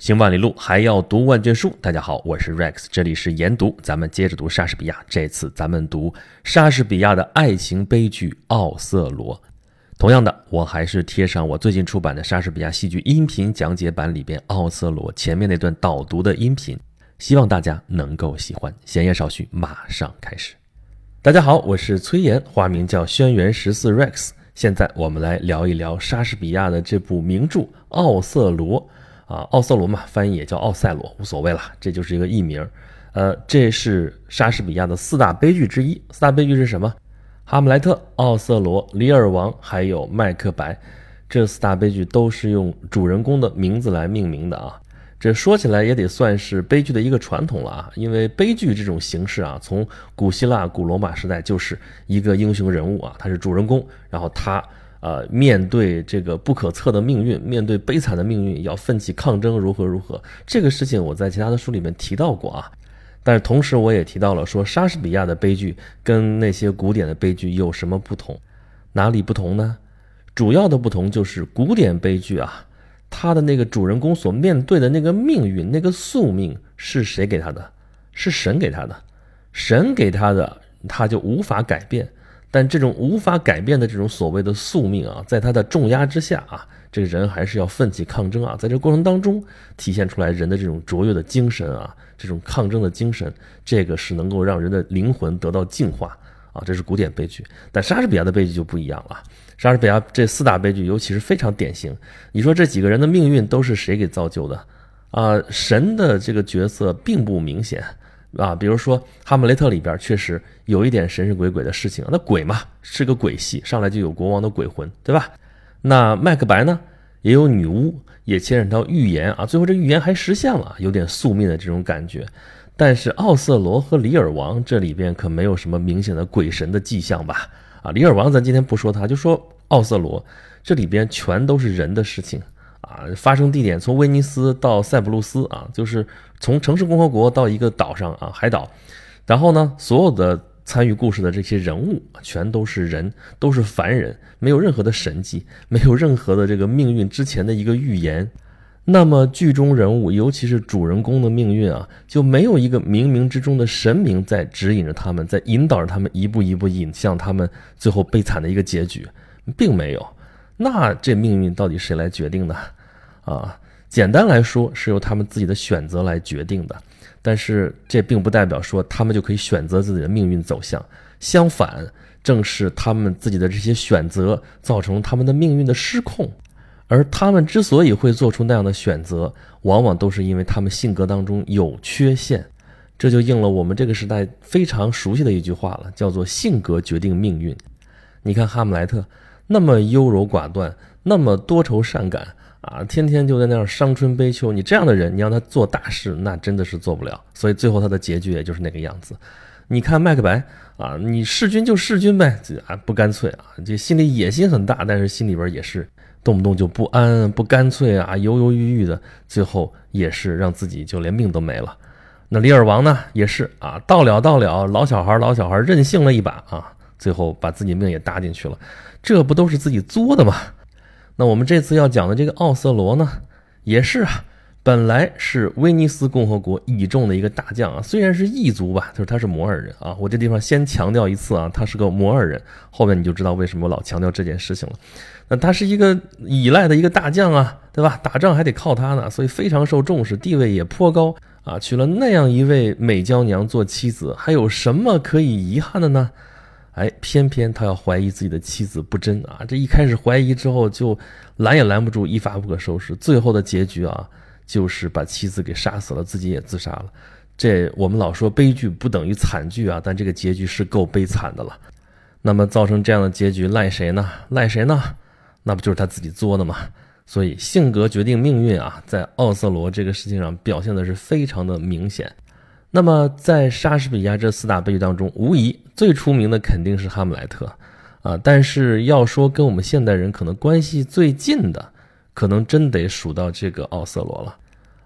行万里路，还要读万卷书。大家好，我是 Rex，这里是研读。咱们接着读莎士比亚，这次咱们读莎士比亚的爱情悲剧《奥瑟罗》。同样的，我还是贴上我最近出版的莎士比亚戏剧音频讲解版里边奥瑟罗前面那段导读的音频，希望大家能够喜欢。闲言少叙，马上开始。大家好，我是崔岩，花名叫轩辕十四 Rex。现在我们来聊一聊莎士比亚的这部名著《奥瑟罗》。啊，奥瑟罗嘛，翻译也叫奥赛罗，无所谓了，这就是一个译名。呃，这是莎士比亚的四大悲剧之一。四大悲剧是什么？哈姆莱特、奥瑟罗、李尔王，还有麦克白。这四大悲剧都是用主人公的名字来命名的啊。这说起来也得算是悲剧的一个传统了啊，因为悲剧这种形式啊，从古希腊、古罗马时代就是一个英雄人物啊，他是主人公，然后他。呃，面对这个不可测的命运，面对悲惨的命运，要奋起抗争，如何如何？这个事情我在其他的书里面提到过啊。但是同时我也提到了，说莎士比亚的悲剧跟那些古典的悲剧有什么不同？哪里不同呢？主要的不同就是古典悲剧啊，他的那个主人公所面对的那个命运，那个宿命是谁给他的？是神给他的，神给他的，他就无法改变。但这种无法改变的这种所谓的宿命啊，在他的重压之下啊，这个人还是要奋起抗争啊，在这过程当中体现出来人的这种卓越的精神啊，这种抗争的精神，这个是能够让人的灵魂得到净化啊，这是古典悲剧。但莎士比亚的悲剧就不一样了，莎士比亚这四大悲剧尤其是非常典型。你说这几个人的命运都是谁给造就的啊？神的这个角色并不明显。啊，比如说《哈姆雷特》里边确实有一点神神鬼鬼的事情，那鬼嘛是个鬼戏，上来就有国王的鬼魂，对吧？那麦克白呢，也有女巫，也牵扯到预言啊，最后这预言还实现了，有点宿命的这种感觉。但是奥瑟罗和里尔王这里边可没有什么明显的鬼神的迹象吧？啊，里尔王咱今天不说他，就说奥瑟罗，这里边全都是人的事情。啊，发生地点从威尼斯到塞浦路斯啊，就是从城市共和国到一个岛上啊，海岛。然后呢，所有的参与故事的这些人物全都是人，都是凡人，没有任何的神迹，没有任何的这个命运之前的一个预言。那么剧中人物，尤其是主人公的命运啊，就没有一个冥冥之中的神明在指引着他们，在引导着他们一步一步引向他们最后悲惨的一个结局，并没有。那这命运到底谁来决定呢？啊，简单来说是由他们自己的选择来决定的，但是这并不代表说他们就可以选择自己的命运走向。相反，正是他们自己的这些选择造成他们的命运的失控。而他们之所以会做出那样的选择，往往都是因为他们性格当中有缺陷。这就应了我们这个时代非常熟悉的一句话了，叫做“性格决定命运”。你看哈姆莱特那么优柔寡断，那么多愁善感。啊，天天就在那儿伤春悲秋，你这样的人，你让他做大事，那真的是做不了。所以最后他的结局也就是那个样子。你看麦克白啊，你弑君就弑君呗，啊不干脆啊，这心里野心很大，但是心里边也是动不动就不安、不干脆啊，犹犹豫豫的，最后也是让自己就连命都没了。那李尔王呢，也是啊，到了到了，老小孩老小孩任性了一把啊，最后把自己命也搭进去了，这不都是自己作的吗？那我们这次要讲的这个奥瑟罗呢，也是啊，本来是威尼斯共和国倚重的一个大将啊，虽然是异族吧，就是他是摩尔人啊。我这地方先强调一次啊，他是个摩尔人，后面你就知道为什么我老强调这件事情了。那他是一个依赖的一个大将啊，对吧？打仗还得靠他呢，所以非常受重视，地位也颇高啊。娶了那样一位美娇娘做妻子，还有什么可以遗憾的呢？哎，偏偏他要怀疑自己的妻子不贞啊！这一开始怀疑之后，就拦也拦不住，一发不可收拾。最后的结局啊，就是把妻子给杀死了，自己也自杀了。这我们老说悲剧不等于惨剧啊，但这个结局是够悲惨的了。那么造成这样的结局赖谁呢？赖谁呢？那不就是他自己作的吗？所以性格决定命运啊，在奥瑟罗这个事情上表现的是非常的明显。那么，在莎士比亚这四大悲剧当中，无疑最出名的肯定是《哈姆莱特》，啊，但是要说跟我们现代人可能关系最近的，可能真得数到这个奥瑟罗了，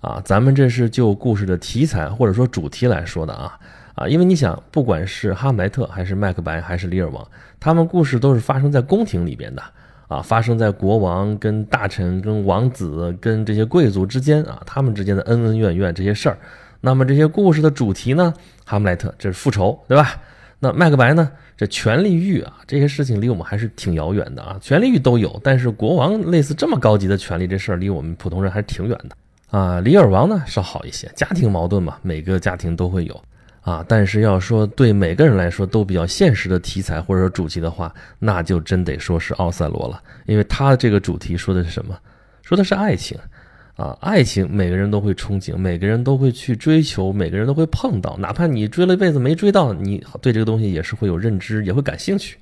啊，咱们这是就故事的题材或者说主题来说的啊，啊，因为你想，不管是哈姆莱特还是麦克白还是李尔王，他们故事都是发生在宫廷里边的，啊，发生在国王跟大臣、跟王子、跟这些贵族之间啊，他们之间的恩恩怨怨这些事儿。那么这些故事的主题呢？哈姆莱特这是复仇，对吧？那麦克白呢？这权力欲啊，这些事情离我们还是挺遥远的啊。权力欲都有，但是国王类似这么高级的权利，这事儿离我们普通人还是挺远的啊。李尔王呢稍好一些，家庭矛盾嘛，每个家庭都会有。啊，但是要说对每个人来说都比较现实的题材或者说主题的话，那就真得说是奥赛罗了，因为他这个主题说的是什么？说的是爱情，啊，爱情每个人都会憧憬，每个人都会去追求，每个人都会碰到，哪怕你追了一辈子没追到，你对这个东西也是会有认知，也会感兴趣。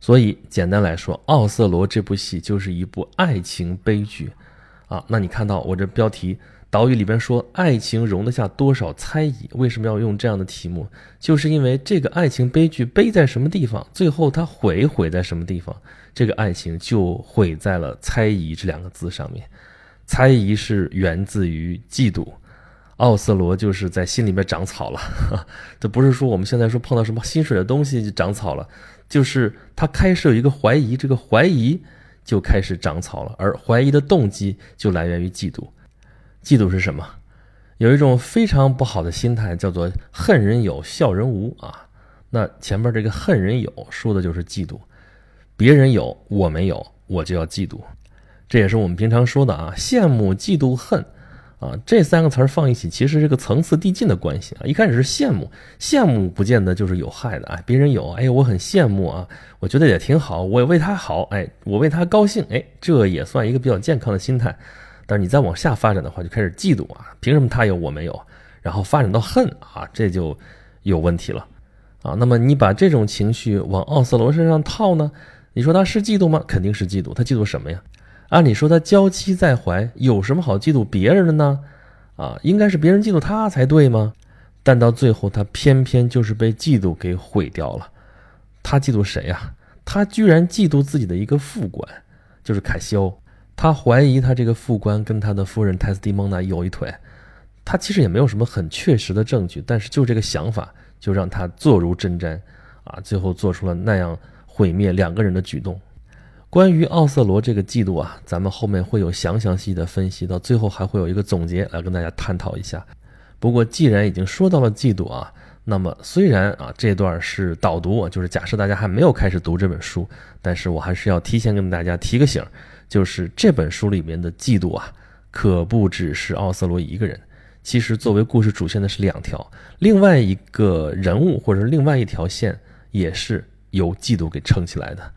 所以简单来说，《奥瑟罗》这部戏就是一部爱情悲剧，啊，那你看到我这标题。岛屿里边说，爱情容得下多少猜疑？为什么要用这样的题目？就是因为这个爱情悲剧悲在什么地方，最后它毁毁在什么地方？这个爱情就毁在了猜疑这两个字上面。猜疑是源自于嫉妒，奥斯罗就是在心里面长草了。这不是说我们现在说碰到什么心水的东西就长草了，就是他开始有一个怀疑，这个怀疑就开始长草了，而怀疑的动机就来源于嫉妒。嫉妒是什么？有一种非常不好的心态，叫做恨人有，笑人无啊。那前面这个恨人有，说的就是嫉妒，别人有我没有，我就要嫉妒。这也是我们平常说的啊，羡慕、嫉妒、恨啊，这三个词儿放一起，其实是个层次递进的关系啊。一开始是羡慕，羡慕不见得就是有害的啊。别人有，哎，我很羡慕啊，我觉得也挺好，我也为他好，哎，我为他高兴，哎，这也算一个比较健康的心态。但是你再往下发展的话，就开始嫉妒啊，凭什么他有我没有？然后发展到恨啊，这就有问题了啊。那么你把这种情绪往奥斯罗身上套呢？你说他是嫉妒吗？肯定是嫉妒。他嫉妒什么呀？按理说他娇妻在怀，有什么好嫉妒别人的呢？啊，应该是别人嫉妒他才对吗？但到最后，他偏偏就是被嫉妒给毁掉了。他嫉妒谁呀？他居然嫉妒自己的一个副官，就是凯西欧。他怀疑他这个副官跟他的夫人泰斯蒂蒙娜有一腿，他其实也没有什么很确实的证据，但是就这个想法就让他坐如针毡，啊，最后做出了那样毁灭两个人的举动。关于奥瑟罗这个嫉妒啊，咱们后面会有详详细的分析，到最后还会有一个总结来跟大家探讨一下。不过既然已经说到了嫉妒啊，那么虽然啊这段是导读，就是假设大家还没有开始读这本书，但是我还是要提前跟大家提个醒。就是这本书里面的嫉妒啊，可不只是奥瑟罗一个人。其实作为故事主线的是两条，另外一个人物或者是另外一条线也是由嫉妒给撑起来的。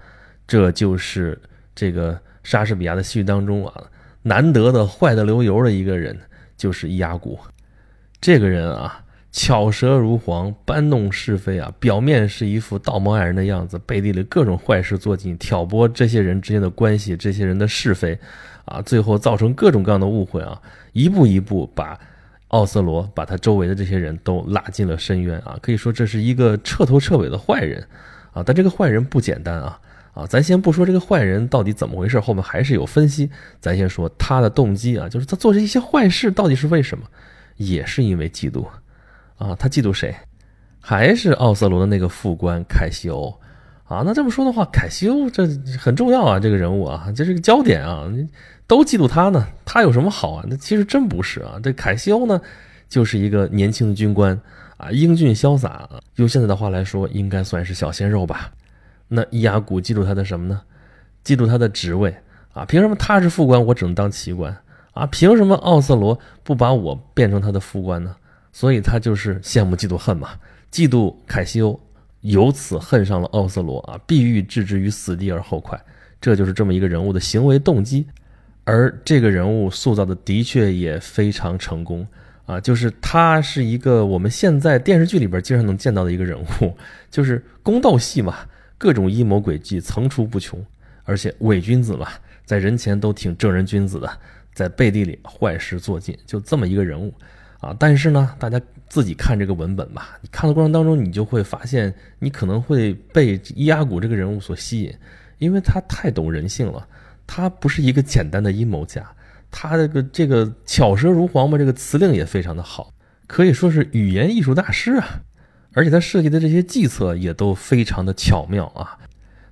这就是这个莎士比亚的戏剧当中啊，难得的坏的流油的一个人，就是伊阿古。这个人啊。巧舌如簧，搬弄是非啊！表面是一副道貌岸然的样子，背地里各种坏事做尽，挑拨这些人之间的关系，这些人的是非，啊，最后造成各种各样的误会啊！一步一步把奥瑟罗，把他周围的这些人都拉进了深渊啊！可以说这是一个彻头彻尾的坏人啊！但这个坏人不简单啊！啊，咱先不说这个坏人到底怎么回事，后面还是有分析。咱先说他的动机啊，就是他做这一些坏事到底是为什么？也是因为嫉妒。啊，他嫉妒谁？还是奥瑟罗的那个副官凯西欧啊？那这么说的话，凯西欧这很重要啊，这个人物啊，这是个焦点啊，都嫉妒他呢。他有什么好啊？那其实真不是啊。这凯西欧呢，就是一个年轻的军官啊，英俊潇洒，用现在的话来说，应该算是小鲜肉吧。那伊雅古嫉妒他的什么呢？嫉妒他的职位啊？凭什么他是副官，我只能当旗官啊？凭什么奥瑟罗不把我变成他的副官呢？所以他就是羡慕、嫉妒、恨嘛，嫉妒凯西欧，由此恨上了奥瑟罗啊，必欲置之于死地而后快，这就是这么一个人物的行为动机。而这个人物塑造的的确也非常成功啊，就是他是一个我们现在电视剧里边经常能见到的一个人物，就是宫斗戏嘛，各种阴谋诡计层出不穷，而且伪君子嘛，在人前都挺正人君子的，在背地里坏事做尽，就这么一个人物。啊，但是呢，大家自己看这个文本吧。你看的过程当中，你就会发现，你可能会被伊阿古这个人物所吸引，因为他太懂人性了。他不是一个简单的阴谋家，他这个这个巧舌如簧嘛，这个词令也非常的好，可以说是语言艺术大师啊。而且他设计的这些计策也都非常的巧妙啊。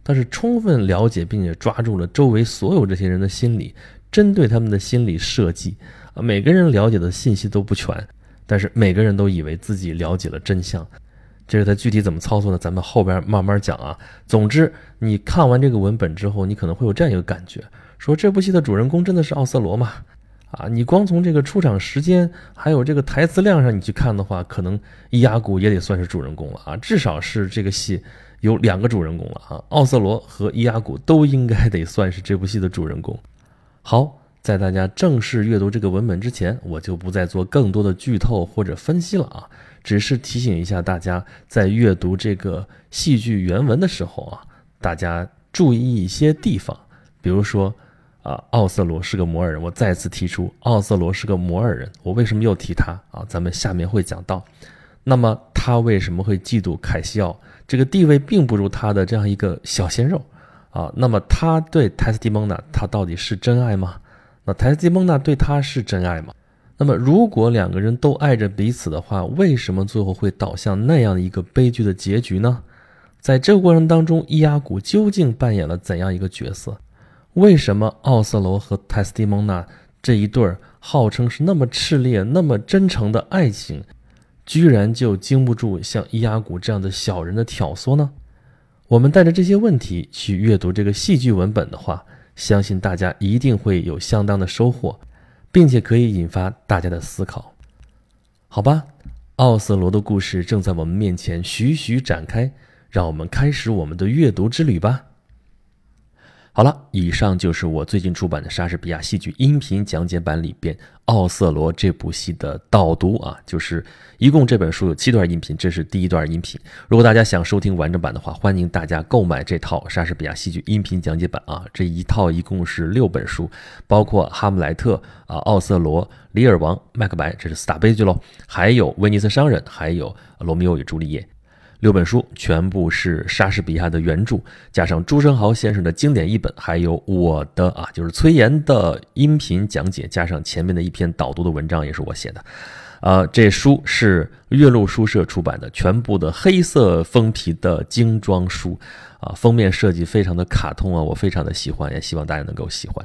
他是充分了解并且抓住了周围所有这些人的心理，针对他们的心理设计啊，每个人了解的信息都不全，但是每个人都以为自己了解了真相。这是他具体怎么操作呢？咱们后边慢慢讲啊。总之，你看完这个文本之后，你可能会有这样一个感觉：说这部戏的主人公真的是奥瑟罗吗？啊，你光从这个出场时间还有这个台词量上你去看的话，可能伊阿古也得算是主人公了啊。至少是这个戏有两个主人公了啊，奥瑟罗和伊阿古都应该得算是这部戏的主人公。好，在大家正式阅读这个文本之前，我就不再做更多的剧透或者分析了啊。只是提醒一下大家，在阅读这个戏剧原文的时候啊，大家注意一些地方。比如说，啊，奥瑟罗是个摩尔人。我再次提出，奥瑟罗是个摩尔人。我为什么又提他啊？咱们下面会讲到。那么他为什么会嫉妒凯西奥？这个地位并不如他的这样一个小鲜肉啊。那么他对泰斯蒂蒙娜，他到底是真爱吗？那泰斯蒂蒙娜对他是真爱吗？那么，如果两个人都爱着彼此的话，为什么最后会导向那样一个悲剧的结局呢？在这个过程当中，伊阿古究竟扮演了怎样一个角色？为什么奥瑟罗和泰斯蒂蒙娜这一对儿号称是那么炽烈、那么真诚的爱情，居然就经不住像伊阿古这样的小人的挑唆呢？我们带着这些问题去阅读这个戏剧文本的话，相信大家一定会有相当的收获。并且可以引发大家的思考，好吧？奥瑟罗的故事正在我们面前徐徐展开，让我们开始我们的阅读之旅吧。好了，以上就是我最近出版的莎士比亚戏剧音频讲解版里边《奥瑟罗》这部戏的导读啊，就是一共这本书有七段音频，这是第一段音频。如果大家想收听完整版的话，欢迎大家购买这套莎士比亚戏剧音频讲解版啊。这一套一共是六本书，包括《哈姆莱特》啊，《奥瑟罗》、《李尔王》、《麦克白》，这是四大悲剧喽，还有《威尼斯商人》，还有《罗密欧与朱丽叶》。六本书全部是莎士比亚的原著，加上朱生豪先生的经典译本，还有我的啊，就是崔岩的音频讲解，加上前面的一篇导读的文章也是我写的。呃，这书是岳麓书社出版的，全部的黑色封皮的精装书，啊，封面设计非常的卡通啊，我非常的喜欢，也希望大家能够喜欢。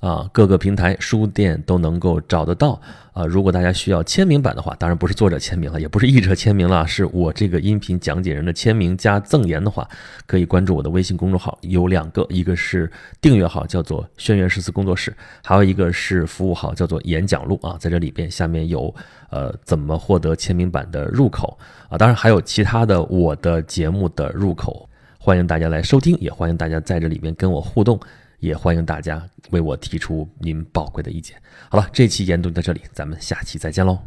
啊，各个平台书店都能够找得到啊。如果大家需要签名版的话，当然不是作者签名了，也不是译者签名了，是我这个音频讲解人的签名加赠言的话，可以关注我的微信公众号，有两个，一个是订阅号，叫做轩辕诗词工作室，还有一个是服务号，叫做演讲录啊。在这里边，下面有呃怎么获得签名版的入口啊，当然还有其他的我的节目的入口，欢迎大家来收听，也欢迎大家在这里边跟我互动。也欢迎大家为我提出您宝贵的意见。好了，这期研读到这里，咱们下期再见喽。